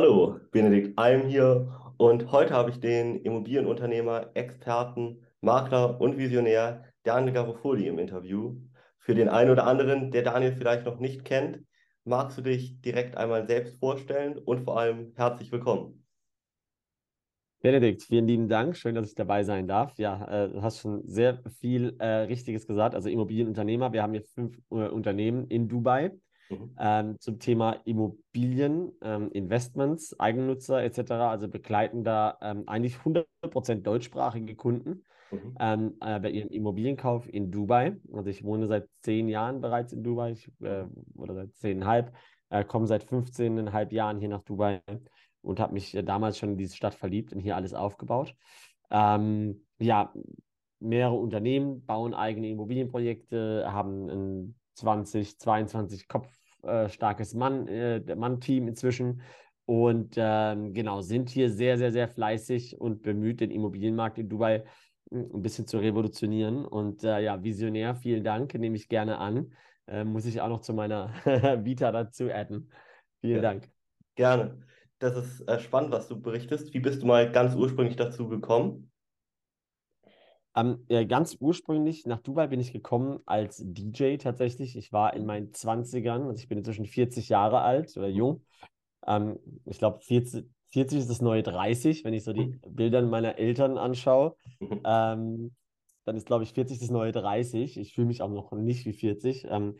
Hallo, Benedikt Alm hier und heute habe ich den Immobilienunternehmer, Experten, Makler und Visionär Daniel Garofoli im Interview. Für den einen oder anderen, der Daniel vielleicht noch nicht kennt, magst du dich direkt einmal selbst vorstellen und vor allem herzlich willkommen. Benedikt, vielen lieben Dank. Schön, dass ich dabei sein darf. Ja, äh, du hast schon sehr viel äh, Richtiges gesagt. Also Immobilienunternehmer. Wir haben jetzt fünf äh, Unternehmen in Dubai mhm. ähm, zum Thema Immobilien, ähm, Investments, Eigennutzer etc. Also begleiten da ähm, eigentlich 100% deutschsprachige Kunden mhm. Ähm, äh, bei ihrem Immobilienkauf in Dubai. Also ich wohne seit zehn Jahren bereits in Dubai ich, äh, oder seit zehneinhalb, äh, komme seit 15,5 Jahren hier nach Dubai und habe mich äh, damals schon in diese Stadt verliebt und hier alles aufgebaut. Ähm, ja, mehrere Unternehmen bauen eigene Immobilienprojekte, haben ein 20, 22 Kopf äh, starkes Mann, äh, Mann-Team inzwischen und ähm, genau, sind hier sehr, sehr, sehr fleißig und bemüht, den Immobilienmarkt in Dubai hm, ein bisschen zu revolutionieren. Und äh, ja, Visionär, vielen Dank, nehme ich gerne an. Äh, muss ich auch noch zu meiner Vita dazu adden. Vielen ja, Dank. Gerne. Das ist äh, spannend, was du berichtest. Wie bist du mal ganz ursprünglich dazu gekommen? Ähm, ja, ganz ursprünglich nach Dubai bin ich gekommen als DJ tatsächlich. Ich war in meinen 20ern, also ich bin inzwischen 40 Jahre alt oder jung. Ähm, ich glaube, 40, 40 ist das neue 30, wenn ich so die mhm. Bilder meiner Eltern anschaue. Mhm. Ähm, dann ist, glaube ich, 40 das neue 30. Ich fühle mich auch noch nicht wie 40. Ähm,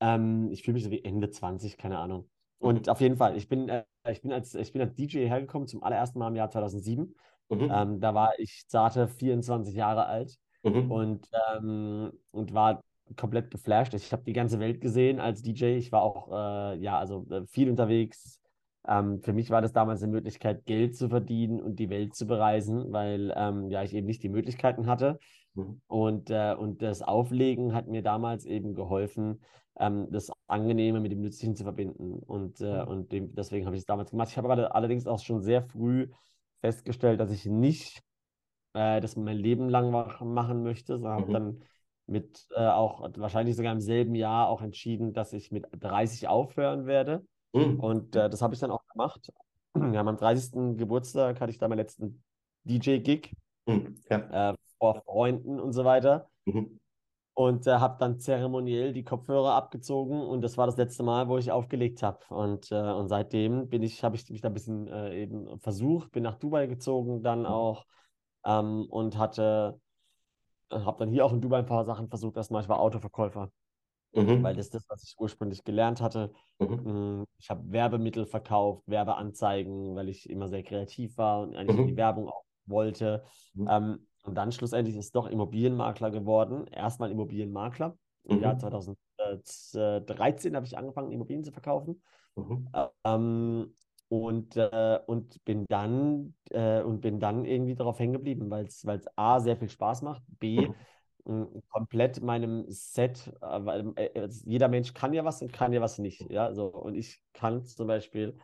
ähm, ich fühle mich so wie Ende 20, keine Ahnung. Und mhm. auf jeden Fall, ich bin, äh, ich, bin als, ich bin als DJ hergekommen zum allerersten Mal im Jahr 2007. Mhm. Ähm, da war ich zarte 24 Jahre alt mhm. und, ähm, und war komplett geflasht. Ich habe die ganze Welt gesehen als DJ. Ich war auch äh, ja, also äh, viel unterwegs. Ähm, für mich war das damals eine Möglichkeit, Geld zu verdienen und die Welt zu bereisen, weil ähm, ja, ich eben nicht die Möglichkeiten hatte. Mhm. Und, äh, und das Auflegen hat mir damals eben geholfen, ähm, das Angenehme mit dem Nützlichen zu verbinden. Und, äh, mhm. und dem, deswegen habe ich es damals gemacht. Ich habe allerdings auch schon sehr früh festgestellt, dass ich nicht äh, das mein Leben lang machen möchte, sondern mhm. habe dann mit äh, auch wahrscheinlich sogar im selben Jahr auch entschieden, dass ich mit 30 aufhören werde. Mhm. Und äh, das habe ich dann auch gemacht. Ja, meinem 30. Geburtstag hatte ich da meinen letzten DJ-Gig mhm. ja. Äh, vor Freunden und so weiter. Mhm. Und äh, habe dann zeremoniell die Kopfhörer abgezogen und das war das letzte Mal, wo ich aufgelegt habe. Und, äh, und seitdem bin ich, habe ich mich da ein bisschen äh, eben versucht, bin nach Dubai gezogen dann mhm. auch ähm, und hatte, äh, habe dann hier auch in Dubai ein paar Sachen versucht. Erstmal, ich war Autoverkäufer. Mhm. Weil das ist das, was ich ursprünglich gelernt hatte. Mhm. Hm, ich habe Werbemittel verkauft, Werbeanzeigen, weil ich immer sehr kreativ war und eigentlich mhm. die Werbung auch wollte. Mhm. Ähm, und dann schlussendlich ist doch Immobilienmakler geworden. Erstmal Immobilienmakler. Im mhm. Jahr 2013 habe ich angefangen, Immobilien zu verkaufen. Mhm. Ähm, und, äh, und bin dann äh, und bin dann irgendwie darauf hängen geblieben, weil es A sehr viel Spaß macht, B mhm. komplett meinem Set, äh, weil äh, jeder Mensch kann ja was und kann ja was nicht. Ja, so und ich kann zum Beispiel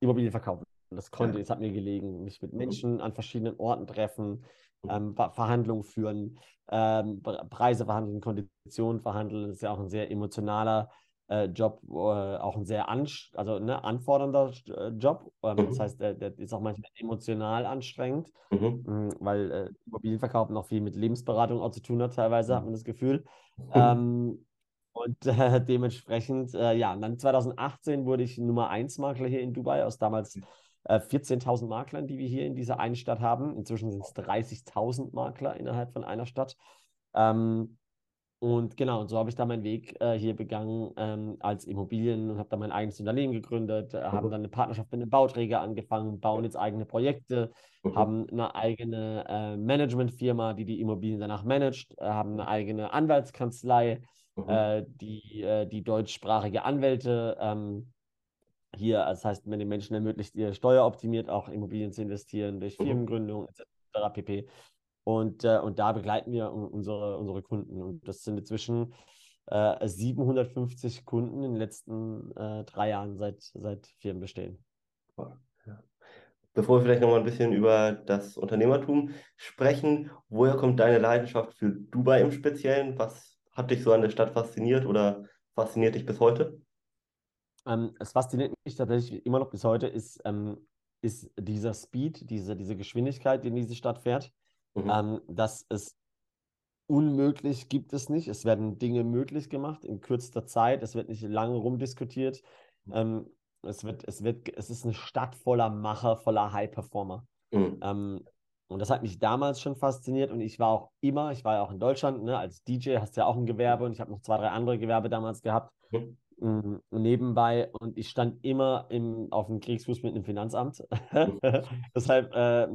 Immobilien verkaufen. Das konnte, es hat mir gelegen, mich mit mhm. Menschen an verschiedenen Orten treffen, ähm, Verhandlungen führen, ähm, Preise verhandeln, Konditionen verhandeln. Das ist ja auch ein sehr emotionaler äh, Job, äh, auch ein sehr also, ne, anfordernder äh, Job. Ähm, mhm. Das heißt, der, der, ist auch manchmal emotional anstrengend, mhm. mh, weil äh, Immobilienverkauf noch viel mit Lebensberatung auch zu tun hat, teilweise hat man das Gefühl. Mhm. Ähm, und äh, dementsprechend, äh, ja, und dann 2018 wurde ich Nummer 1 Makler hier in Dubai aus damals 14.000 äh, Maklern, die wir hier in dieser einen Stadt haben. Inzwischen sind es 30.000 Makler innerhalb von einer Stadt. Ähm, und genau, und so habe ich da meinen Weg äh, hier begangen ähm, als Immobilien und habe da mein eigenes Unternehmen gegründet, äh, haben dann eine Partnerschaft mit einem Bauträger angefangen, bauen jetzt eigene Projekte, mhm. haben eine eigene äh, Managementfirma, die die Immobilien danach managt, äh, haben eine eigene Anwaltskanzlei, mhm. Äh, die, die deutschsprachige Anwälte ähm, hier, das heißt, wenn den Menschen ermöglicht, ihr steueroptimiert auch Immobilien zu investieren durch mhm. Firmengründung etc. pp. Und, äh, und da begleiten wir unsere, unsere Kunden. Und das sind inzwischen äh, 750 Kunden in den letzten äh, drei Jahren seit, seit Firmen bestehen. Bevor wir vielleicht noch mal ein bisschen über das Unternehmertum sprechen, woher kommt deine Leidenschaft für Dubai im Speziellen? Was hat dich so an der Stadt fasziniert oder fasziniert dich bis heute? Ähm, es fasziniert mich tatsächlich immer noch bis heute, ist, ähm, ist dieser Speed, diese, diese Geschwindigkeit, die in diese Stadt fährt. Mhm. Ähm, dass es unmöglich gibt es nicht. Es werden Dinge möglich gemacht in kürzester Zeit. Es wird nicht lange rumdiskutiert. Ähm, es, wird, es, wird, es ist eine Stadt voller Macher, voller High-Performer. Mhm. Ähm, und das hat mich damals schon fasziniert und ich war auch immer, ich war ja auch in Deutschland, ne, als DJ hast du ja auch ein Gewerbe und ich habe noch zwei, drei andere Gewerbe damals gehabt Mhm. Mm, nebenbei und ich stand immer im, auf dem Kriegsfuß mit einem Finanzamt. Deshalb äh,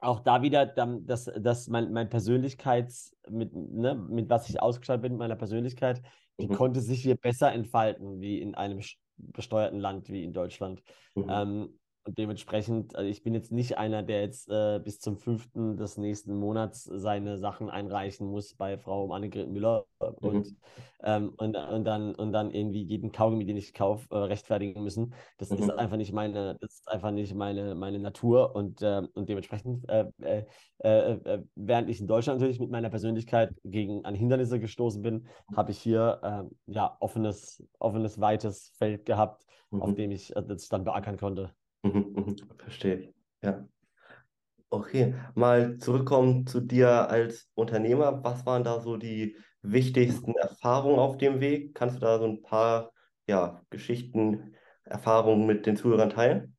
auch da wieder, dann, dass, dass mein, mein Persönlichkeits, mit, ne, mit was ich ausgestattet bin, meiner Persönlichkeit, die Mhm. konnte sich hier besser entfalten, wie in einem besteuerten Land wie in Deutschland. Mhm. Ähm, und dementsprechend, also ich bin jetzt nicht einer, der jetzt äh, bis zum 5. des nächsten Monats seine Sachen einreichen muss bei Frau Annegret Müller und, Mhm. ähm, und, und, dann, und dann irgendwie jeden Kaugummi, den ich kaufe, äh, rechtfertigen müssen. Das ist Mhm. einfach nicht meine, das ist einfach nicht meine, meine Natur und, äh, und dementsprechend, äh, äh, äh, äh, während ich in Deutschland natürlich mit meiner Persönlichkeit gegen an Hindernisse gestoßen bin, habe ich hier äh, ja offenes, offenes, weites Feld gehabt, auf Mhm. dem ich das dann beackern konnte. Mhm, mhm, verstehe ich. Ja. Okay, mal zurückkommen zu dir als Unternehmer. Was waren da so die wichtigsten Erfahrungen auf dem Weg? Kannst du da so ein paar, ja, Geschichten, Erfahrungen mit den Zuhörern teilen?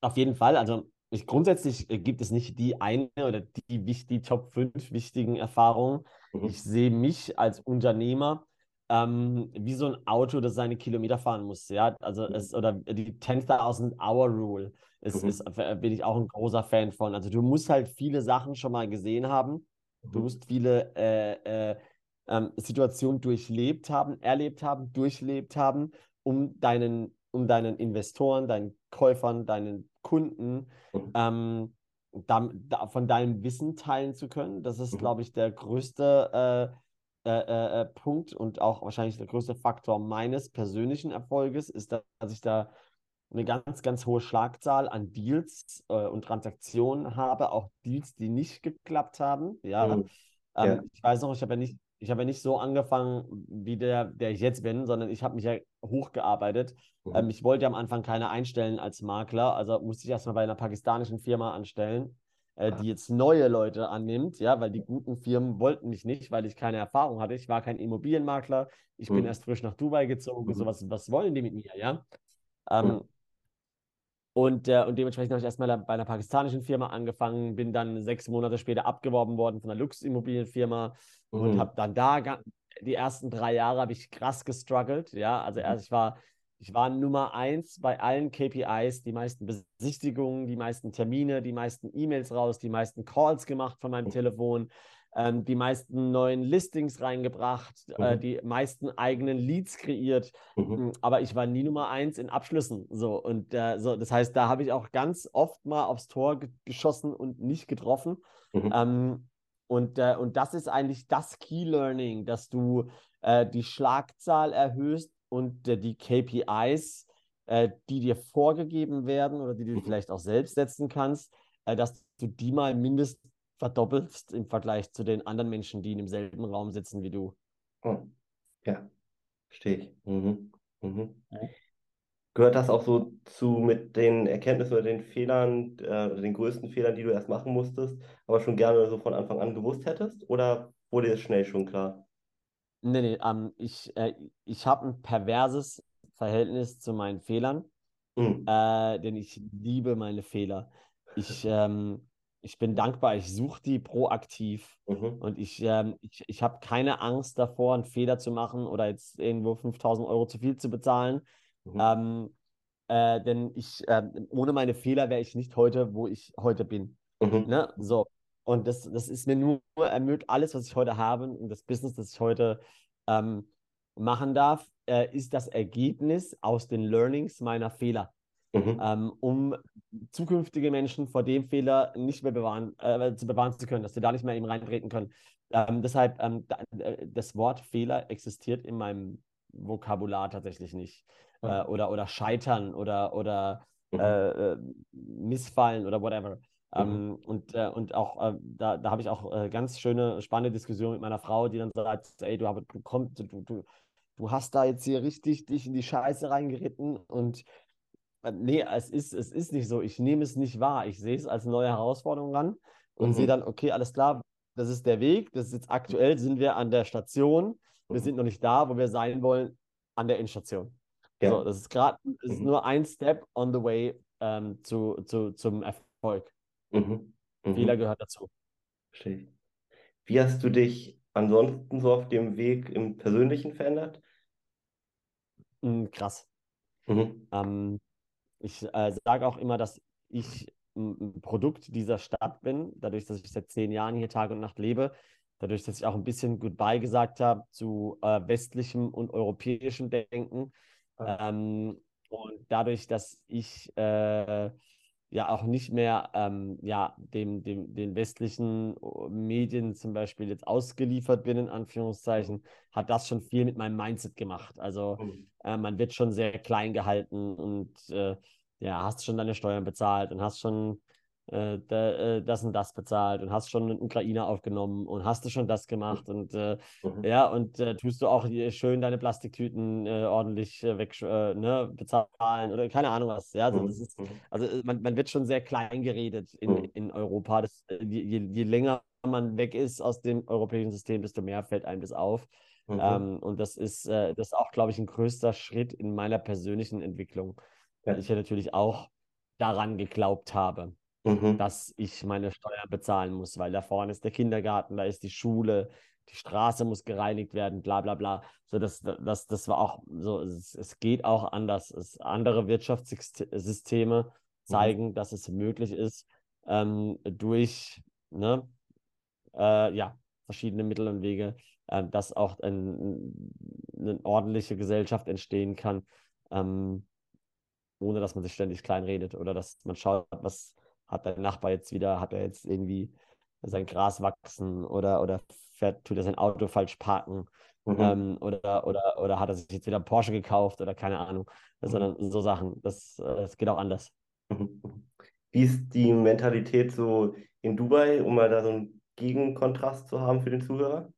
Auf jeden Fall. Also ich, grundsätzlich äh, gibt es nicht die eine oder die, die Top 5 wichtigen Erfahrungen. Mhm. Ich sehe mich als Unternehmer ähm, wie so ein Auto, das seine Kilometer fahren muss. Ja, also es oder die 10.000 Hour Rule ist, Mhm. ist, äh, bin ich auch ein großer Fan von. Also du musst halt viele Sachen schon mal gesehen haben. Du Mhm. musst viele äh, äh, ähm, Situationen durchlebt haben, erlebt haben, durchlebt haben, um deinen, um deinen Investoren, deinen Käufern, deinen Kunden Mhm. ähm, da, da, von deinem Wissen teilen zu können. Das ist, Mhm. glaube ich, der größte äh, äh, äh, äh, Punkt und auch wahrscheinlich der größte Faktor meines persönlichen Erfolges ist, dass ich da eine ganz, ganz hohe Schlagzahl an Deals äh, und Transaktionen habe, auch Deals, die nicht geklappt haben. Ja, Mhm. ähm, Ja. ich weiß noch, ich habe ja nicht, ich habe ja nicht so angefangen wie der, der ich jetzt bin, sondern ich habe mich ja hochgearbeitet. Mhm. Ähm, ich wollte ja am Anfang keine einstellen als Makler, also musste ich erstmal bei einer pakistanischen Firma anstellen, äh, die jetzt neue Leute annimmt, ja, weil die guten Firmen wollten mich nicht, weil ich keine Erfahrung hatte. Ich war kein Immobilienmakler, ich bin Mhm. erst frisch nach Dubai gezogen, Mhm. so was, was wollen die mit mir, ja? Ähm, Mhm. und, äh, und dementsprechend habe ich erstmal bei einer pakistanischen Firma angefangen, bin dann sechs Monate später abgeworben worden von einer Luximmobilienfirma und Mhm. habe dann da die ersten drei Jahre habe ich krass gestruggelt. Ja, also Mhm. erst ich war, ich war Nummer eins bei allen KPIs, die meisten Besichtigungen, die meisten Termine, die meisten E-Mails raus, die meisten Calls gemacht von meinem Mhm. Telefon, ähm, die meisten neuen Listings reingebracht, äh, Mhm. die meisten eigenen Leads kreiert. Mhm. Mm, Aber ich war nie Nummer eins in Abschlüssen. So, und äh, so, das heißt, da habe ich auch ganz oft mal aufs Tor ge geschossen und nicht getroffen. Mhm. Ähm, und, äh, und das ist eigentlich das Key Learning, dass du äh, die Schlagzahl erhöhst und äh, die KPIs, äh, die dir vorgegeben werden oder die du Mhm. vielleicht auch selbst setzen kannst, äh, dass du die mal mindestens verdoppelst im Vergleich zu den anderen Menschen, die in demselben Raum sitzen wie du. Oh. Ja, verstehe ich. Mhm. Mhm. Ja. Gehört das auch so zu mit den Erkenntnissen oder den Fehlern, äh, den größten Fehlern, die du erst machen musstest, aber schon gerne so von Anfang an gewusst hättest? Oder wurde dir schnell schon klar? Nee, nee, ähm, ich, äh, ich habe ein perverses Verhältnis zu meinen Fehlern, Mhm. äh, denn ich liebe meine Fehler. Ich, ähm, ich bin dankbar, ich suche die proaktiv Mhm. und ich, ähm, ich, ich habe keine Angst davor, einen Fehler zu machen oder jetzt irgendwo 5000 Euro zu viel zu bezahlen. Mhm. Ähm, äh, denn ich, ähm, ohne meine Fehler wäre ich nicht heute, wo ich heute bin. Mhm. Ne? So. Und das, das ist mir nur ermöglicht, alles, was ich heute habe und das Business, das ich heute ähm, machen darf, äh, ist das Ergebnis aus den Learnings meiner Fehler, Mhm. ähm, um zukünftige Menschen vor dem Fehler nicht mehr bewahren, äh, zu bewahren zu können, dass sie da nicht mehr eben reintreten können. Ähm, deshalb, ähm, äh, das Wort Fehler existiert in meinem Vokabular tatsächlich nicht. Äh, Ah. oder, oder scheitern oder, oder Mhm. äh, äh, missfallen oder whatever. Mhm. Ähm, und, äh, und auch äh, da, da habe ich auch äh, ganz schöne, spannende Diskussionen mit meiner Frau, die dann sagt, ey, du, du, komm, du, du, du hast da jetzt hier richtig dich in die Scheiße reingeritten und äh, nee, es ist, es ist nicht so. Ich nehme es nicht wahr. Ich sehe es als neue Herausforderung ran und mhm. sehe dann, okay, alles klar, das ist der Weg. Das ist jetzt aktuell, sind wir an der Station. Wir mhm. sind noch nicht da, wo wir sein wollen, an der Endstation. Ja. So, das ist gerade mhm. nur ein Step on the way ähm, zu, zu, zum Erfolg. Mhm. Mhm. Fehler gehört dazu. Verstehe. Wie hast du dich ansonsten so auf dem Weg im Persönlichen verändert? Mhm, krass. Ähm, ich äh, sage auch immer, dass ich ein Produkt dieser Stadt bin, dadurch, dass ich seit zehn Jahren hier Tag und Nacht lebe, dadurch, dass ich auch ein bisschen Goodbye gesagt habe zu äh, westlichem und europäischem Denken. Ähm, und dadurch, dass ich äh, ja auch nicht mehr ähm, ja, dem, dem, den westlichen Medien zum Beispiel jetzt ausgeliefert bin, in Anführungszeichen, hat das schon viel mit meinem Mindset gemacht. Also mhm. äh, man wird schon sehr klein gehalten und äh, ja, hast schon deine Steuern bezahlt und hast schon äh, da, äh, das und das bezahlt und hast schon einen Ukrainer aufgenommen und hast du schon das gemacht und äh, mhm. ja, und äh, tust du auch schön deine Plastiktüten äh, ordentlich äh, weg ne, bezahlen oder keine Ahnung was. Ja, also, das ist, mhm. also man, man wird schon sehr klein geredet in, mhm. in Europa. Das, je, je länger man weg ist aus dem europäischen System, desto mehr fällt einem das auf. Mhm. Ähm, und das ist, das ist auch, glaube ich, ein größter Schritt in meiner persönlichen Entwicklung, weil ich ja natürlich auch daran geglaubt habe mhm. dass ich meine Steuern bezahlen muss, weil da vorne ist der Kindergarten, da ist die Schule, die Straße muss gereinigt werden, bla bla bla. So, das, das, das war auch so, es, es geht auch anders. Es, andere Wirtschaftssysteme mhm. zeigen, mhm. dass es möglich ist, ähm, durch ne, äh, ja, verschiedene Mittel und Wege, äh, dass auch ein, eine ordentliche Gesellschaft entstehen kann, ähm, ohne dass man sich ständig kleinredet oder dass man schaut, was, hat der Nachbar jetzt wieder, hat er jetzt irgendwie sein Gras wachsen oder, oder fährt, tut er sein Auto falsch parken mhm. ähm, oder, oder, oder hat er sich jetzt wieder Porsche gekauft oder keine Ahnung, mhm. sondern so Sachen. Das, das äh, geht auch anders. Mhm. Wie ist die Mentalität so in Dubai, um mal da so einen Gegenkontrast zu haben für den Zuhörer?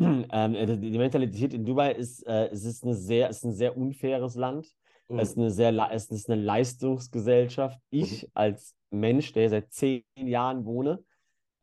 Ähm, äh, die Mentalität in Dubai ist, äh, es ist, eine sehr, ist ein sehr unfaires Land. Mhm. Es, ist eine sehr, es ist eine Leistungsgesellschaft. Ich mhm. als Mensch, der seit zehn Jahren wohne,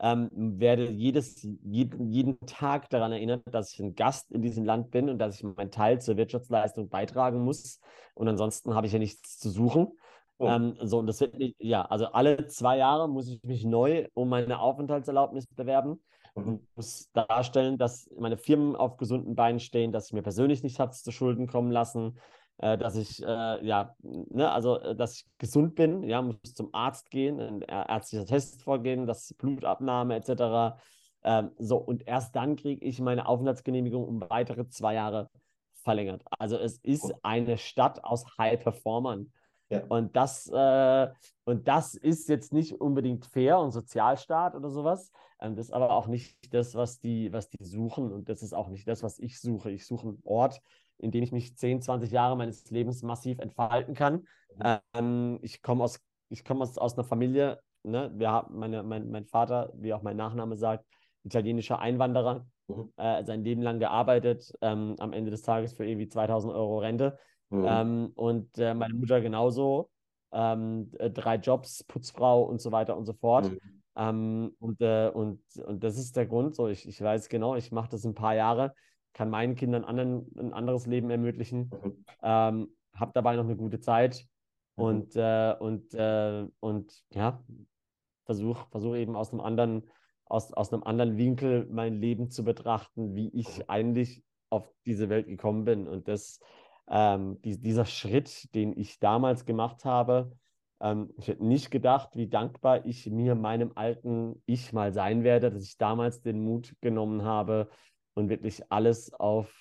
ähm, werde jedes, jeden, jeden Tag daran erinnert, dass ich ein Gast in diesem Land bin und dass ich meinen Teil zur Wirtschaftsleistung beitragen muss. Und ansonsten habe ich ja nichts zu suchen. Oh. Ähm, so, und das wird nicht, ja, also alle zwei Jahre muss ich mich neu um meine Aufenthaltserlaubnis bewerben mhm. und muss darstellen, dass meine Firmen auf gesunden Beinen stehen, dass ich mir persönlich nichts habe zu Schulden kommen lassen, dass ich, äh, ja, ne, also, äh, dass ich gesund bin, ja, muss zum Arzt gehen, ein ärztlicher Test vorgehen, das Blutabnahme etc. Ähm, so, und erst dann kriege ich meine Aufenthaltsgenehmigung um weitere zwei Jahre verlängert. Also es ist eine Stadt aus High-Performern. Ja. Und, das, äh, und das ist jetzt nicht unbedingt fair und Sozialstaat oder sowas. Ähm, das ist aber auch nicht das, was die, was die suchen. Und das ist auch nicht das, was ich suche. Ich suche einen Ort, in dem ich mich 10, 20 Jahre meines Lebens massiv entfalten kann. Mhm. Ähm, ich komme aus, komm aus, aus einer Familie, ne? Wir haben meine, mein, mein Vater, wie auch mein Nachname sagt, italienischer Einwanderer, mhm. äh, sein Leben lang gearbeitet, ähm, am Ende des Tages für irgendwie 2000 Euro Rente. Mhm. Ähm, und äh, meine Mutter genauso, ähm, äh, drei Jobs, Putzfrau und so weiter und so fort. Mhm. Ähm, und, äh, und, und das ist der Grund, so ich, ich weiß genau, ich mache das ein paar Jahre kann meinen Kindern anderen, ein anderes Leben ermöglichen, mhm. ähm, habe dabei noch eine gute Zeit mhm. und, äh, und, äh, und ja, versuche versuch eben aus einem anderen, aus, aus einem anderen Winkel mein Leben zu betrachten, wie ich mhm. eigentlich auf diese Welt gekommen bin. Und das, ähm, die, dieser Schritt, den ich damals gemacht habe, ähm, ich hätte nicht gedacht, wie dankbar ich mir meinem alten Ich mal sein werde, dass ich damals den Mut genommen habe, und wirklich alles auf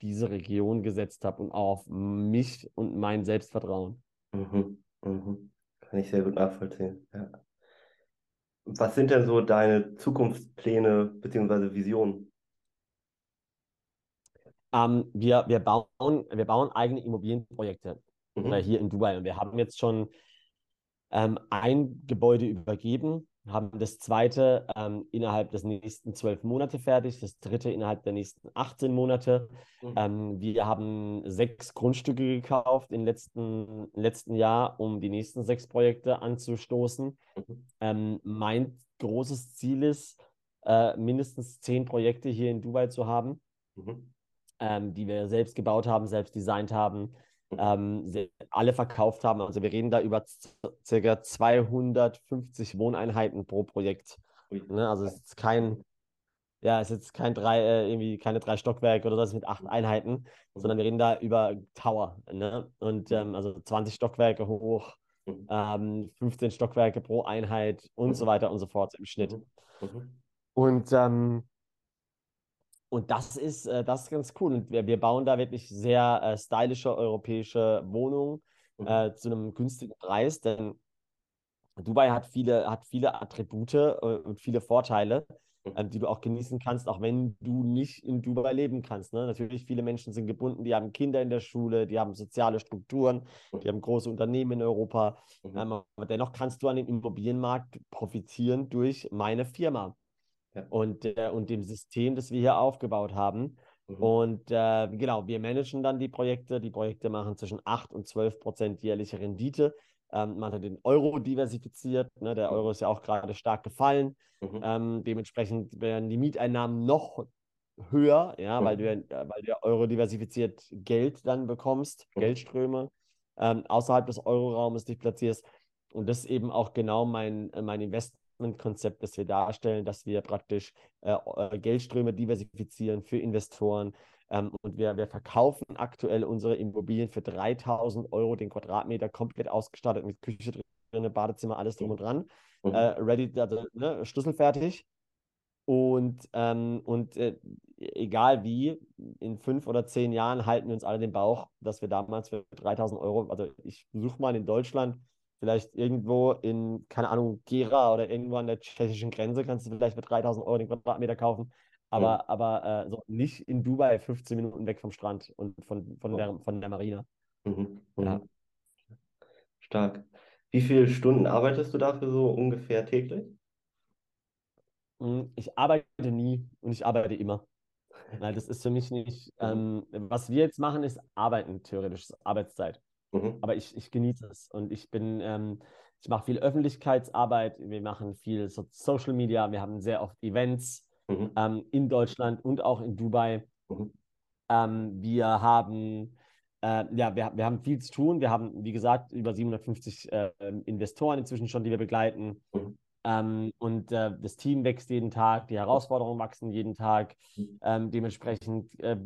diese Region gesetzt habe und auf mich und mein Selbstvertrauen. Mhm, mhm. Kann ich sehr gut nachvollziehen. Ja. Was sind denn so deine Zukunftspläne bzw. Visionen? Ähm, wir, wir, bauen, wir bauen eigene Immobilienprojekte mhm. hier in Dubai und wir haben jetzt schon ähm, ein Gebäude übergeben haben das zweite ähm, innerhalb des nächsten zwölf Monate fertig, das dritte innerhalb der nächsten 18 Monate. Mhm. Ähm, wir haben sechs Grundstücke gekauft im letzten, letzten Jahr, um die nächsten sechs Projekte anzustoßen. Mhm. Ähm, mein großes Ziel ist, äh, mindestens zehn Projekte hier in Dubai zu haben, mhm. Ähm, die wir selbst gebaut haben, selbst designt haben ähm, alle verkauft haben. Also wir reden da über ca. 250 Wohneinheiten pro Projekt. Ne? Also es ist kein, ja, es ist jetzt kein drei, äh, irgendwie keine drei Stockwerke oder das mit acht Einheiten, mhm. sondern wir reden da über Tower. Ne? Und mhm. ähm, also 20 Stockwerke hoch, mhm. ähm, 15 Stockwerke pro Einheit und so weiter und so fort im Schnitt. Und ähm, und das ist, äh, das ist ganz cool. Und wir, wir bauen da wirklich sehr äh, stylische europäische Wohnungen mhm. äh, zu einem günstigen Preis, denn Dubai hat viele, hat viele Attribute äh, und viele Vorteile, mhm. Ähm, die du auch genießen kannst, auch wenn du nicht in Dubai leben kannst. Ne? Natürlich, viele Menschen sind gebunden, die haben Kinder in der Schule, die haben soziale Strukturen, mhm. die haben große Unternehmen in Europa. Mhm. Ähm, aber dennoch kannst du an dem Immobilienmarkt profitieren durch meine Firma ja. und, äh, und dem System, das wir hier aufgebaut haben. Mhm. Und äh, genau, wir managen dann die Projekte. Die Projekte machen zwischen 8 und 12 Prozent jährliche Rendite. Ähm, man hat den Euro diversifiziert. Ne? Der Euro ist ja auch gerade stark gefallen. Mhm. Ähm, dementsprechend werden die Mieteinnahmen noch höher, ja, mhm. weil, du, äh, weil du Euro diversifiziert Geld dann bekommst, mhm. Geldströme ähm, außerhalb des Euroraumes dich platzierst. Und das ist eben auch genau mein, äh, mein Investment Investmentkonzept, das wir darstellen, dass wir praktisch äh, äh, Geldströme diversifizieren für Investoren. Ähm, und wir, wir verkaufen aktuell unsere Immobilien für 3000 Euro den Quadratmeter, komplett ausgestattet mit Küche drin, Badezimmer, alles drum und dran. Mhm. Äh, ready, also, ne, schlüsselfertig. Und, ähm, und äh, egal wie, in fünf oder zehn Jahren halten wir uns alle den Bauch, dass wir damals für 3000 Euro, also ich suche mal in Deutschland vielleicht irgendwo in, keine Ahnung, Gera oder irgendwo an der tschechischen Grenze kannst du vielleicht mit 3000 Euro den Quadratmeter kaufen. Aber, ja. aber äh, so nicht in Dubai 15 Minuten weg vom Strand und von, von, der, von der Marina. Mhm. Mhm. Ja. Stark. Wie viele Stunden arbeitest du dafür so ungefähr täglich? Hm, ich arbeite nie und ich arbeite immer. Nein, das ist für mich nicht. Mhm. Ähm, was wir jetzt machen, ist Arbeiten, theoretisch, Arbeitszeit. Mhm. Aber ich, ich genieße es und ich bin, ähm, ich mache viel Öffentlichkeitsarbeit, wir machen viel so Social Media, wir haben sehr oft Events mhm. ähm, in Deutschland und auch in Dubai. Mhm. Ähm, wir haben äh, ja, wir, wir haben viel zu tun. Wir haben, wie gesagt, über 750 äh, Investoren inzwischen schon, die wir begleiten. Mhm. Ähm, und äh, das Team wächst jeden Tag, die Herausforderungen wachsen jeden Tag. Ähm, dementsprechend, äh,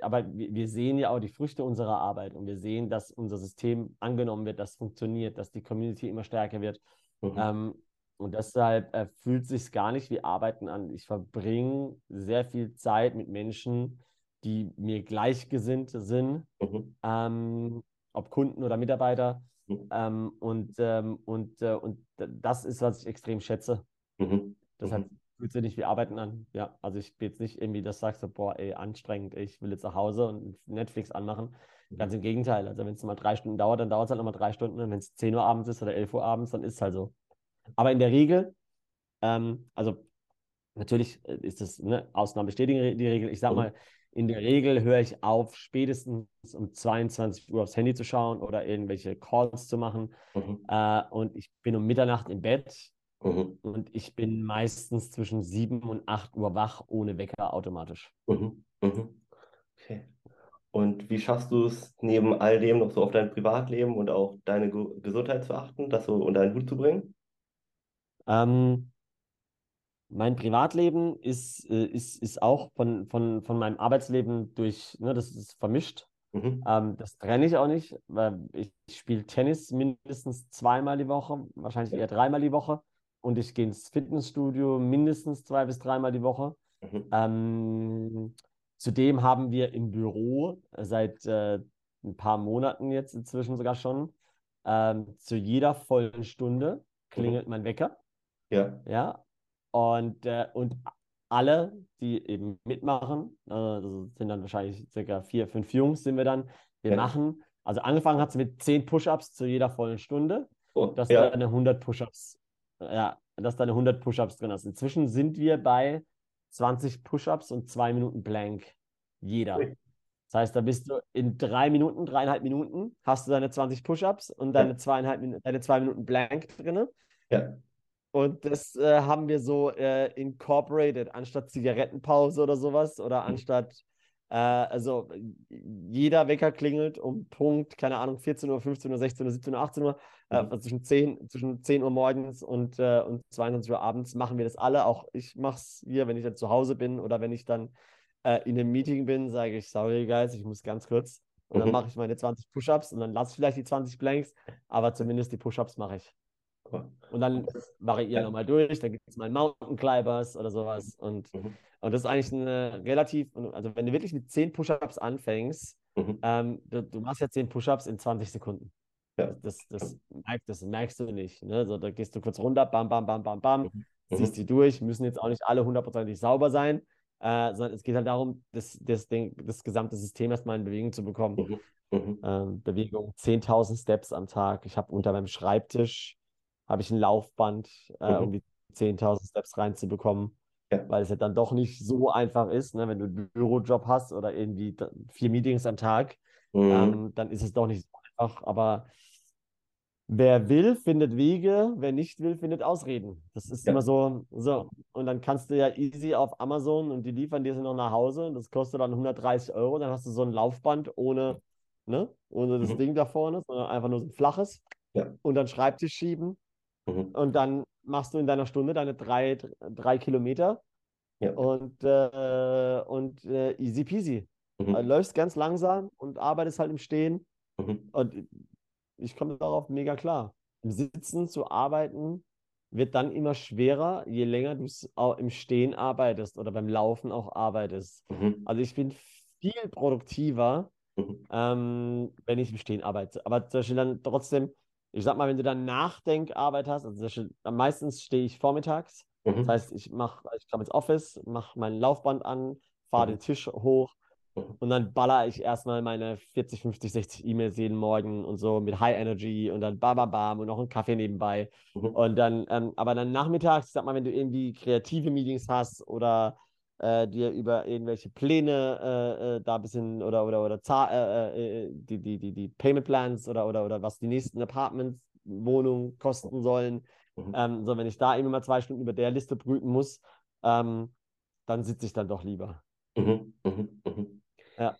aber wir sehen ja auch die Früchte unserer Arbeit und wir sehen, dass unser System angenommen wird, dass funktioniert, dass die Community immer stärker wird. Mhm. Ähm, und deshalb äh, fühlt sich gar nicht wie Arbeiten an. Ich verbringe sehr viel Zeit mit Menschen, die mir gleichgesinnt sind, mhm. Ähm, ob Kunden oder Mitarbeiter. Mhm. Ähm, und, ähm, und, äh, und das ist, was ich extrem schätze. Mhm. Deshalb mhm. fühlt sich nicht wie Arbeiten an. Ja, also ich bin jetzt nicht irgendwie, das sagst du, boah, ey, anstrengend, ich will jetzt nach Hause und Netflix anmachen. Mhm. Ganz im Gegenteil. Also wenn es mal drei Stunden dauert, dann dauert es halt nochmal drei Stunden. Und wenn es 10 Uhr abends ist oder 11 Uhr abends, dann ist es halt so. Aber in der Regel, ähm, also natürlich äh, ist das, ne, Ausnahmen bestätigen die Regel. Ich sag mhm. mal, in der Regel höre ich auf, spätestens um 22 Uhr aufs Handy zu schauen oder irgendwelche Calls zu machen. Mhm. Äh, und ich bin um Mitternacht im Bett mhm. und ich bin meistens zwischen 7 und 8 Uhr wach, ohne Wecker automatisch. Mhm. mhm. Okay. Und wie schaffst du es, neben all dem noch so auf dein Privatleben und auch deine Gesundheit zu achten, das so unter einen Hut zu bringen? Ähm, mein Privatleben ist, äh, ist, ist auch von, von, von meinem Arbeitsleben durch, ne, das ist vermischt. Mhm. Ähm, das trenne ich auch nicht, weil ich, ich spiele Tennis mindestens zweimal die Woche, wahrscheinlich eher dreimal die Woche. Und ich gehe ins Fitnessstudio mindestens zwei bis dreimal die Woche. Mhm. Ähm, zudem haben wir im Büro seit äh, ein paar Monaten jetzt inzwischen sogar schon ähm, zu jeder vollen Stunde klingelt mhm. mein Wecker. Ja. Ja, und, äh, und alle, die eben mitmachen, das sind dann wahrscheinlich circa vier, fünf Jungs, sind wir dann. Wir ja. machen, also angefangen hat es mit zehn Push-Ups zu jeder vollen Stunde. Oh, das ja. sind dann 100 Push-Ups. Ja, dass du deine 100 Push-Ups drin hast. Inzwischen sind wir bei 20 Push-Ups und zwei Minuten Blank. Jeder. Das heißt, da bist du in drei Minuten, dreieinhalb Minuten, hast du deine 20 Push-Ups und deine, zweieinhalb, deine zwei Minuten Blank drin. Ja. Und das äh, haben wir so äh, incorporated, anstatt Zigarettenpause oder sowas oder Mhm. anstatt, äh, also jeder Wecker klingelt um Punkt, keine Ahnung, 14 Uhr, 15 Uhr, 16 Uhr, 17 Uhr, 18 Uhr, äh, Mhm. zwischen 10, zwischen 10 Uhr morgens und, äh, und 22 Uhr abends machen wir das alle. Auch ich mache es hier, wenn ich dann zu Hause bin oder wenn ich dann äh, in einem Meeting bin, sage ich, sorry guys, ich muss ganz kurz. Und dann Mhm. mache ich meine 20 Push-Ups und dann lasse ich vielleicht die 20 Blanks, aber zumindest die Push-Ups mache ich. Und dann variieren Ja. nochmal durch, dann gibt es mal Mountain Climbers oder sowas. Und, Mhm. und das ist eigentlich eine relativ, also wenn du wirklich mit 10 Push-Ups anfängst, Mhm. ähm, du, du machst ja 10 Push-Ups in 20 Sekunden. Ja. Das, das, merk, das merkst du nicht. Ne? So, da gehst du kurz runter, bam, bam, bam, bam, bam, Mhm. ziehst die durch, müssen jetzt auch nicht alle hundertprozentig sauber sein, äh, sondern es geht halt darum, das, das, Ding, das gesamte System erstmal in Bewegung zu bekommen. Mhm. Mhm. Ähm, Bewegung, 10.000 Steps am Tag. Ich habe unter meinem Schreibtisch habe ich ein Laufband, äh, Mhm. um die 10.000 Steps reinzubekommen, Ja. weil es ja dann doch nicht so einfach ist, ne? wenn du einen Bürojob hast oder irgendwie vier Meetings am Tag, Mhm. ähm, dann ist es doch nicht so einfach. Aber wer will, findet Wege, wer nicht will, findet Ausreden. Das ist Ja. immer so, so. Und dann kannst du ja easy auf Amazon und die liefern dir sie noch nach Hause. Das kostet dann 130 Euro. Dann hast du so ein Laufband ohne, ne, ohne das Mhm. Ding da vorne, sondern einfach nur so ein flaches. Ja. Und dann Schreibtisch schieben. Mhm. Und dann machst du in deiner Stunde deine drei, drei Kilometer Ja. und, äh, und äh, easy peasy. Mhm. Äh, läufst ganz langsam und arbeitest halt im Stehen. Mhm. Und ich komme darauf mega klar. Im Sitzen zu arbeiten wird dann immer schwerer, je länger du im Stehen arbeitest oder beim Laufen auch arbeitest. Mhm. Also ich bin viel produktiver, Mhm. ähm, wenn ich im Stehen arbeite. Aber zum Beispiel dann trotzdem, ich sag mal, wenn du dann Nachdenkarbeit hast, also meistens stehe ich vormittags. Das Mhm. heißt, ich mache, ich komme ins Office, mache mein Laufband an, fahre Mhm. den Tisch hoch Mhm. und dann baller ich erstmal meine 40, 50, 60 E-Mails jeden Morgen und so mit High Energy und dann bam, bam, bam und noch einen Kaffee nebenbei. Mhm. Und dann, ähm, aber dann nachmittags, sag mal, wenn du irgendwie kreative Meetings hast oder äh, dir über irgendwelche Pläne äh, äh, da ein bisschen oder oder oder Za äh, äh, die, die, die, die Payment Plans oder, oder, oder was die nächsten Apartments, Wohnungen kosten sollen. Mhm. Ähm, so, wenn ich da eben mal zwei Stunden über der Liste brüten muss, ähm, dann sitze ich dann doch lieber. Mhm. Mhm. Mhm. Ja.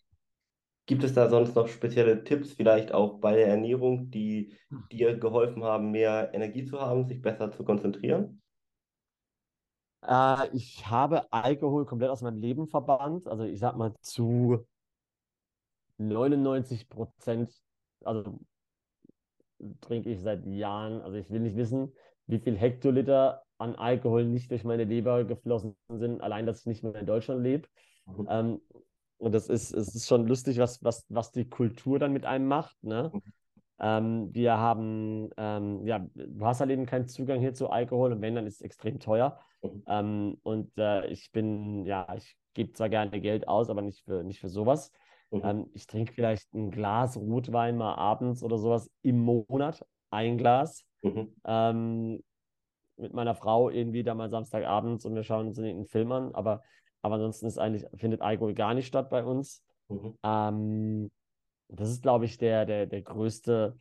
Gibt es da sonst noch spezielle Tipps, vielleicht auch bei der Ernährung, die dir geholfen haben, mehr Energie zu haben, sich besser zu konzentrieren? Äh, ich habe Alkohol komplett aus meinem Leben verbannt. Also ich sag mal zu 99 Prozent, also trinke ich seit Jahren. Also ich will nicht wissen, wie viel Hektoliter an Alkohol nicht durch meine Leber geflossen sind, allein, dass ich nicht mehr in Deutschland lebe. Mhm. Ähm, und das ist, es ist schon lustig, was, was, was die Kultur dann mit einem macht. Ne? Mhm. Ähm, wir haben, ähm, ja, du hast halt eben keinen Zugang hier zu Alkohol und wenn, dann ist es extrem teuer. Mhm. Ähm, und äh, ich bin, ja, ich gebe zwar gerne Geld aus, aber nicht für, nicht für sowas. Mhm. Ähm, ich trinke vielleicht ein Glas Rotwein mal abends oder sowas im Monat, ein Glas. Mhm. Ähm, mit meiner Frau irgendwie da mal Samstagabends und wir schauen uns einen Film an, aber, aber ansonsten ist eigentlich, findet Alkohol gar nicht statt bei uns. Mhm. Das ist, glaube ich, der, der, der größte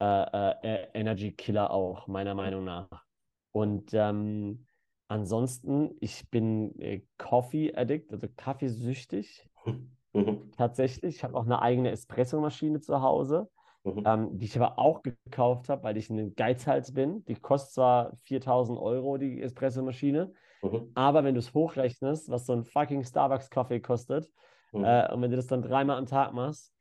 äh, äh, Energy Killer auch, meiner Meinung nach. Und ähm, ansonsten, ich bin äh, Coffee Addict, also kaffeesüchtig. Mhm. Tatsächlich. Ich habe auch eine eigene Espressomaschine zu Hause, Mhm. ähm, die ich aber auch gekauft habe, weil ich ein Geizhals bin. Die kostet zwar 4000 Euro, die Espressomaschine, Mhm. aber wenn du es hochrechnest, was so ein fucking Starbucks-Kaffee kostet, äh, und wenn du das dann dreimal am Tag machst,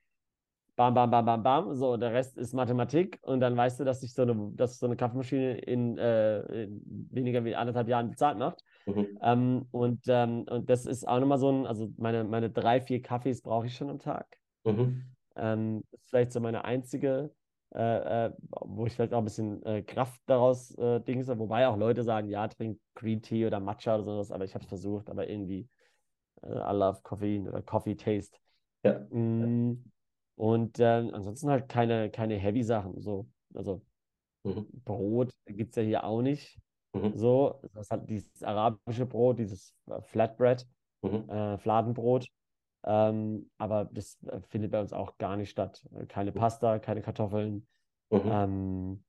bam, bam, bam, bam, bam, so, der Rest ist Mathematik und dann weißt du, dass sich so eine, dass so eine Kaffeemaschine in, äh, in weniger wie anderthalb Jahren bezahlt macht. Mhm. Ähm, und, ähm, und das ist auch nochmal so ein, also meine, meine drei, vier Kaffees brauche ich schon am Tag. Mhm. Ähm, das ist vielleicht so meine einzige, äh, äh, wo ich vielleicht auch ein bisschen äh, Kraft daraus äh, dingse, wobei auch Leute sagen, ja, trink Green Tea oder Matcha oder sowas, aber ich habe es versucht, aber irgendwie äh, I love Koffein oder Coffee Taste. Ja. Mm, und ähm, ansonsten halt keine, keine Heavy Sachen, so, also Mhm. Brot gibt es ja hier auch nicht. Mhm. So, das hat dieses arabische Brot, dieses äh, Flatbread, mhm. äh, Fladenbrot. Ähm, aber das äh, findet bei uns auch gar nicht statt. Keine Pasta, keine Kartoffeln. Mhm. Ähm,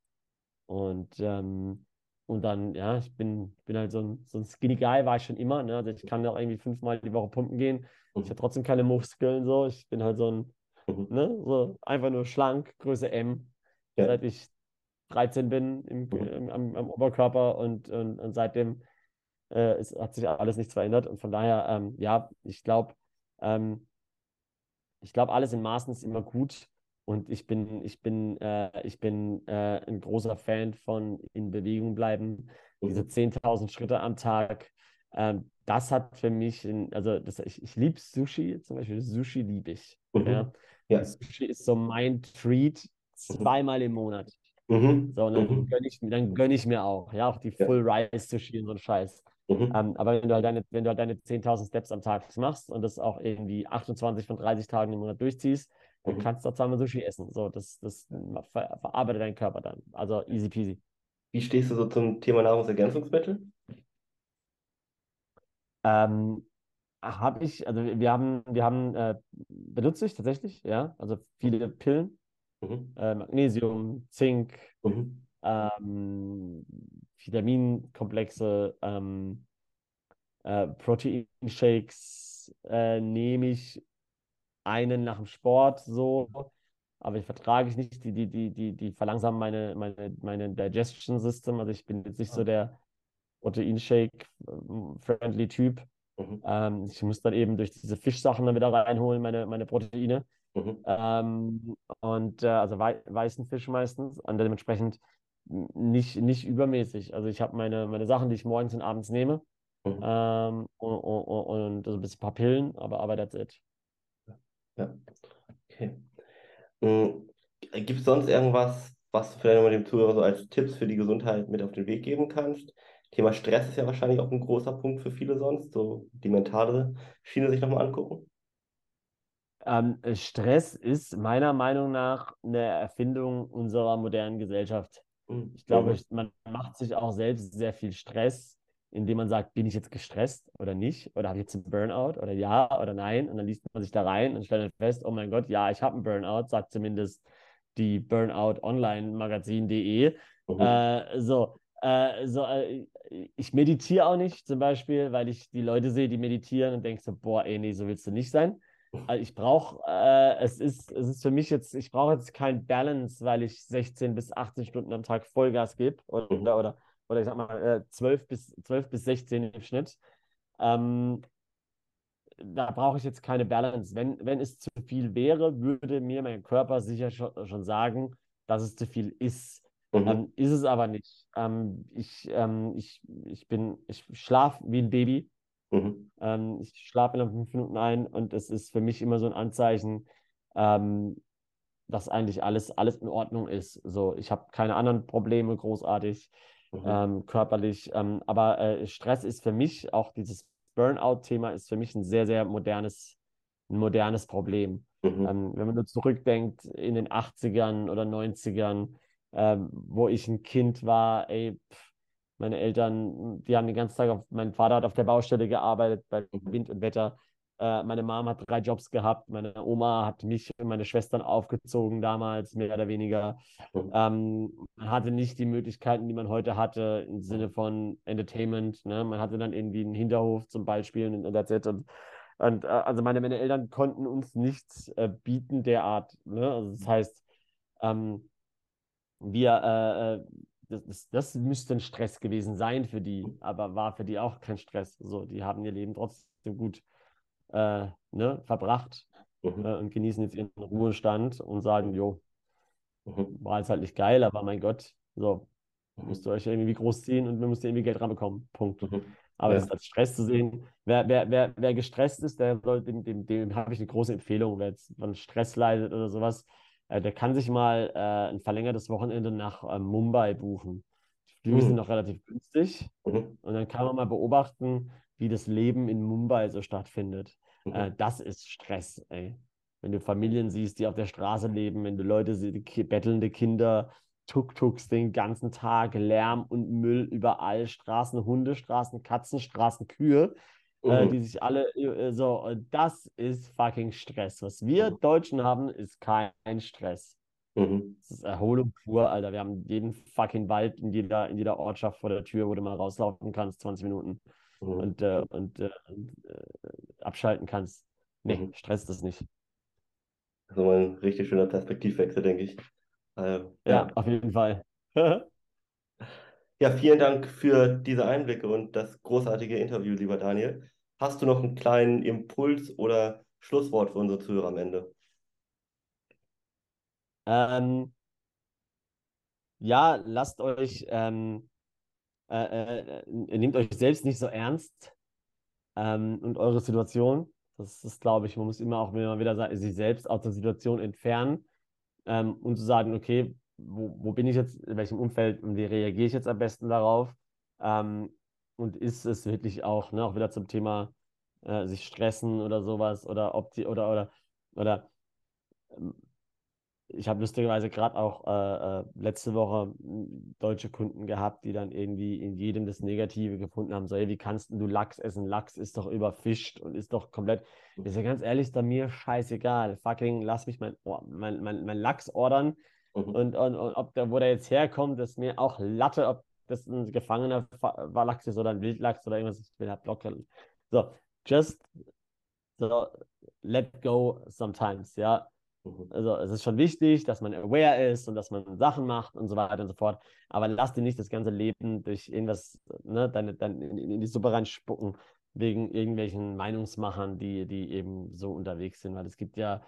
und, ähm, und dann, ja, ich bin, bin halt so ein, so ein Skinny Guy, war ich schon immer. Ne? Also ich kann auch irgendwie fünfmal die Woche pumpen gehen. Ich habe trotzdem keine Muskeln so. Ich bin halt so ein, ne, so einfach nur schlank, Größe M. Ja. Seit ich 13 bin im, im, am, am, Oberkörper und, und, und seitdem äh, es hat sich alles nichts verändert. Und von daher, ähm, ja, ich glaube, ähm, ich glaube, alles in Maßen ist immer gut. Und ich bin, ich bin, äh, ich bin äh, ein großer Fan von in Bewegung bleiben. Diese 10.000 Schritte am Tag. Ähm, das hat für mich, also das, ich, ich liebe Sushi, zum Beispiel Sushi liebe ich. Mhm. Ja. Ja. Sushi ist so mein Treat zweimal im Monat. Mhm. So, dann mhm. gönne ich, gönn ich mir auch, ja, auch die Full ja. Rice Sushi und so ein Scheiß. Mhm. Ähm, aber wenn du halt deine, wenn du halt deine 10.000 Steps am Tag machst und das auch irgendwie 28 von 30 Tagen im Monat durchziehst, dann mhm. kannst du auch zweimal Sushi essen. So, das, das ver verarbeitet dein Körper dann. Also easy peasy. Wie stehst du so zum Thema Nahrungsergänzungsmittel? Ähm, habe ich, also wir haben, wir haben, äh, benutze ich tatsächlich, ja, also viele Pillen, mhm. äh, Magnesium, Zink, mhm. ähm, Vitaminkomplexe, ähm, äh, Proteinshakes äh, nehme ich einen nach dem Sport so, aber ich vertrage ich nicht. Die, die, die, die, die verlangsamen meine, meine, meine Digestion System. Also ich bin jetzt nicht so der Proteinshake-friendly Typ. Mhm. Ähm, ich muss dann eben durch diese Fischsachen dann wieder reinholen, meine, meine Proteine. Mhm. Ähm, und äh, also wei weißen Fisch meistens. Und dementsprechend nicht, nicht übermäßig. Also ich habe meine, meine Sachen, die ich morgens und abends nehme. Mhm. Ähm, und, und, und, also ein paar Pillen, aber, aber that's it. Ja, okay. Mhm. Gibt es sonst irgendwas, was du vielleicht nochmal dem Zuhörer so als Tipps für die Gesundheit mit auf den Weg geben kannst? Thema Stress ist ja wahrscheinlich auch ein großer Punkt für viele sonst, so die mentale Schiene sich nochmal angucken. Ähm, Stress ist meiner Meinung nach eine Erfindung unserer modernen Gesellschaft. Mhm. Ich glaube, mhm. man macht sich auch selbst sehr viel Stress, indem man sagt, bin ich jetzt gestresst oder nicht? Oder habe ich jetzt einen Burnout oder ja oder nein? Und dann liest man sich da rein und stellt dann fest, oh mein Gott, ja, ich habe einen Burnout, sagt zumindest die Burnout Online Magazin.de. Mhm. Äh, so, äh, so äh, ich meditiere auch nicht zum Beispiel, weil ich die Leute sehe, die meditieren und denke so, boah, ey, nee, so willst du nicht sein. Also ich brauche, äh, es, ist, es ist für mich jetzt, ich brauche jetzt kein Balance, weil ich 16 bis 18 Stunden am Tag Vollgas gebe oder, mhm. oder, oder ich sag mal äh, 12, bis, 12 bis 16 im Schnitt. Ähm, da brauche ich jetzt keine Balance. Wenn, wenn es zu viel wäre, würde mir mein Körper sicher schon, schon sagen, dass es zu viel ist. Mhm. Ähm, ist es aber nicht. Ähm, ich, ähm, ich, ich bin, ich schlafe wie ein Baby. Mhm. Ähm, ich schlafe in fünf Minuten ein und es ist für mich immer so ein Anzeichen, ähm, dass eigentlich alles, alles in Ordnung ist. So, ich habe keine anderen Probleme großartig mhm. ähm, körperlich, aber äh, Stress ist für mich auch dieses Burnout-Thema ist für mich ein sehr, sehr modernes, ein modernes Problem. Mhm. Wenn man nur zurückdenkt in den 80ern oder 90ern, ähm, wo ich ein Kind war, ey, pff, meine Eltern, die haben den ganzen Tag auf, mein Vater hat auf der Baustelle gearbeitet bei Wind und Wetter. Äh, meine Mom hat drei Jobs gehabt. Meine Oma hat mich und meine Schwestern aufgezogen damals, mehr oder weniger. Ähm, man hatte nicht die Möglichkeiten, die man heute hatte, im Sinne von Entertainment. Ne? Man hatte dann irgendwie einen Hinterhof zum Beispiel und it. Und, und äh, also meine, meine Eltern konnten uns nichts äh, bieten derart. Ne? Also das heißt, ähm, wir, äh, äh das, das, das müsste ein Stress gewesen sein für die, aber war für die auch kein Stress. So, die haben ihr Leben trotzdem gut äh, ne, verbracht mhm. äh, und genießen jetzt ihren Ruhestand und sagen, jo, mhm. war jetzt halt nicht geil, aber mein Gott, so, mhm. müsst ihr euch irgendwie großziehen und wir müssen irgendwie Geld ranbekommen. Punkt. Mhm. Aber ja. das als Stress zu sehen, wer, wer, wer, wer gestresst ist, der soll, dem, dem, dem habe ich eine große Empfehlung, wer jetzt von Stress leidet oder sowas, der kann sich mal äh, ein verlängertes Wochenende nach äh, Mumbai buchen. Die Flüge mhm. sind noch relativ günstig. Mhm. Und dann kann man mal beobachten, wie das Leben in Mumbai so stattfindet. Mhm. Äh, das ist Stress, ey. Wenn du Familien siehst, die auf der Straße leben, wenn du Leute siehst, bettelnde Kinder, Tuk-Tuks den ganzen Tag, Lärm und Müll überall, Straßen, Hunde, Straßen, Katzen, Straßen, Kühe, äh, Mhm. die sich alle äh, so, und das ist fucking Stress. Was wir Mhm. Deutschen haben, ist kein Stress. Mhm. Das ist Erholung pur, Alter. Wir haben jeden fucking Wald in jeder, in jeder Ortschaft vor der Tür, wo du mal rauslaufen kannst, 20 Minuten Mhm. und, äh, und, äh, äh, abschalten kannst. Nee, Mhm. stresst das nicht. So ein richtig schöner Perspektivwechsel, denke ich. Äh, Ja, ja. auf jeden Fall. Ja, vielen Dank für diese Einblicke und das großartige Interview, lieber Daniel. Hast du noch einen kleinen Impuls oder Schlusswort für unsere Zuhörer am Ende? Ähm, ja, lasst euch, ähm, äh, äh, nehmt euch selbst nicht so ernst ähm, und eure Situation. Das ist, glaube ich, man muss immer auch wieder sich selbst aus der Situation entfernen ähm, und zu sagen, okay, wo, wo bin ich jetzt, in welchem Umfeld und wie reagiere ich jetzt am besten darauf? Ähm, und ist es wirklich auch, ne, auch wieder zum Thema äh, sich stressen oder sowas oder ob die, oder, oder, oder ähm, ich habe lustigerweise gerade auch äh, äh, letzte Woche m, deutsche Kunden gehabt, die dann irgendwie in jedem das Negative gefunden haben. So, ey, wie kannst du Lachs essen? Lachs ist doch überfischt und ist doch komplett. Ich sage ganz ehrlich, ist doch mir scheißegal. Fucking lass mich mein, mein, mein, mein Lachs ordern. Mhm. Und, und, und ob der, wo der jetzt herkommt, ist mir auch Latte, ob das ein gefangener Fa- Lachs ist oder ein Wildlachs oder irgendwas. Ich will halt locker. So, just so, let go sometimes, ja. Mhm. Also es ist schon wichtig, dass man aware ist und dass man Sachen macht und so weiter und so fort. Aber lass dir nicht das ganze Leben durch irgendwas, ne, deine, deine, in, in die Suppe reinspucken, wegen irgendwelchen Meinungsmachern, die, die eben so unterwegs sind. Weil es gibt ja,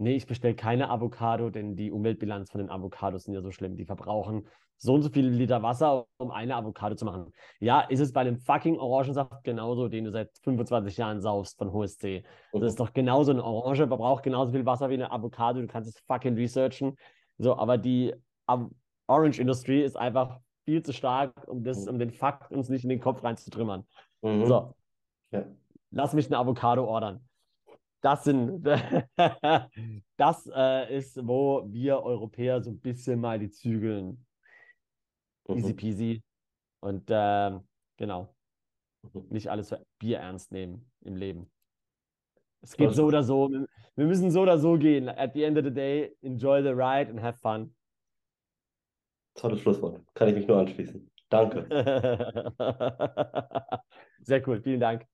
nee, ich bestelle keine Avocado, denn die Umweltbilanz von den Avocados sind ja so schlimm. Die verbrauchen so und so viele Liter Wasser, um eine Avocado zu machen. Ja, ist es bei einem fucking Orangensaft genauso, den du seit 25 Jahren saufst von HSC. Das Mhm. ist doch genauso eine Orange, verbraucht genauso viel Wasser wie eine Avocado. Du kannst es fucking researchen. So, aber die Orange Industry ist einfach viel zu stark, um, das, um den Fakt uns nicht in den Kopf reinzutrümmern. Mhm. So, Ja. lass mich eine Avocado ordern. Das sind, das äh, ist, wo wir Europäer so ein bisschen mal die Zügeln. Easy Mhm. peasy. Und ähm, genau, Mhm. nicht alles für Bier ernst nehmen im Leben. Es geht so oder so. Wir wir müssen so oder so gehen. At the end of the day, enjoy the ride and have fun. Tolles Schlusswort. Kann ich mich nur anschließen. Danke. Sehr cool, vielen Dank.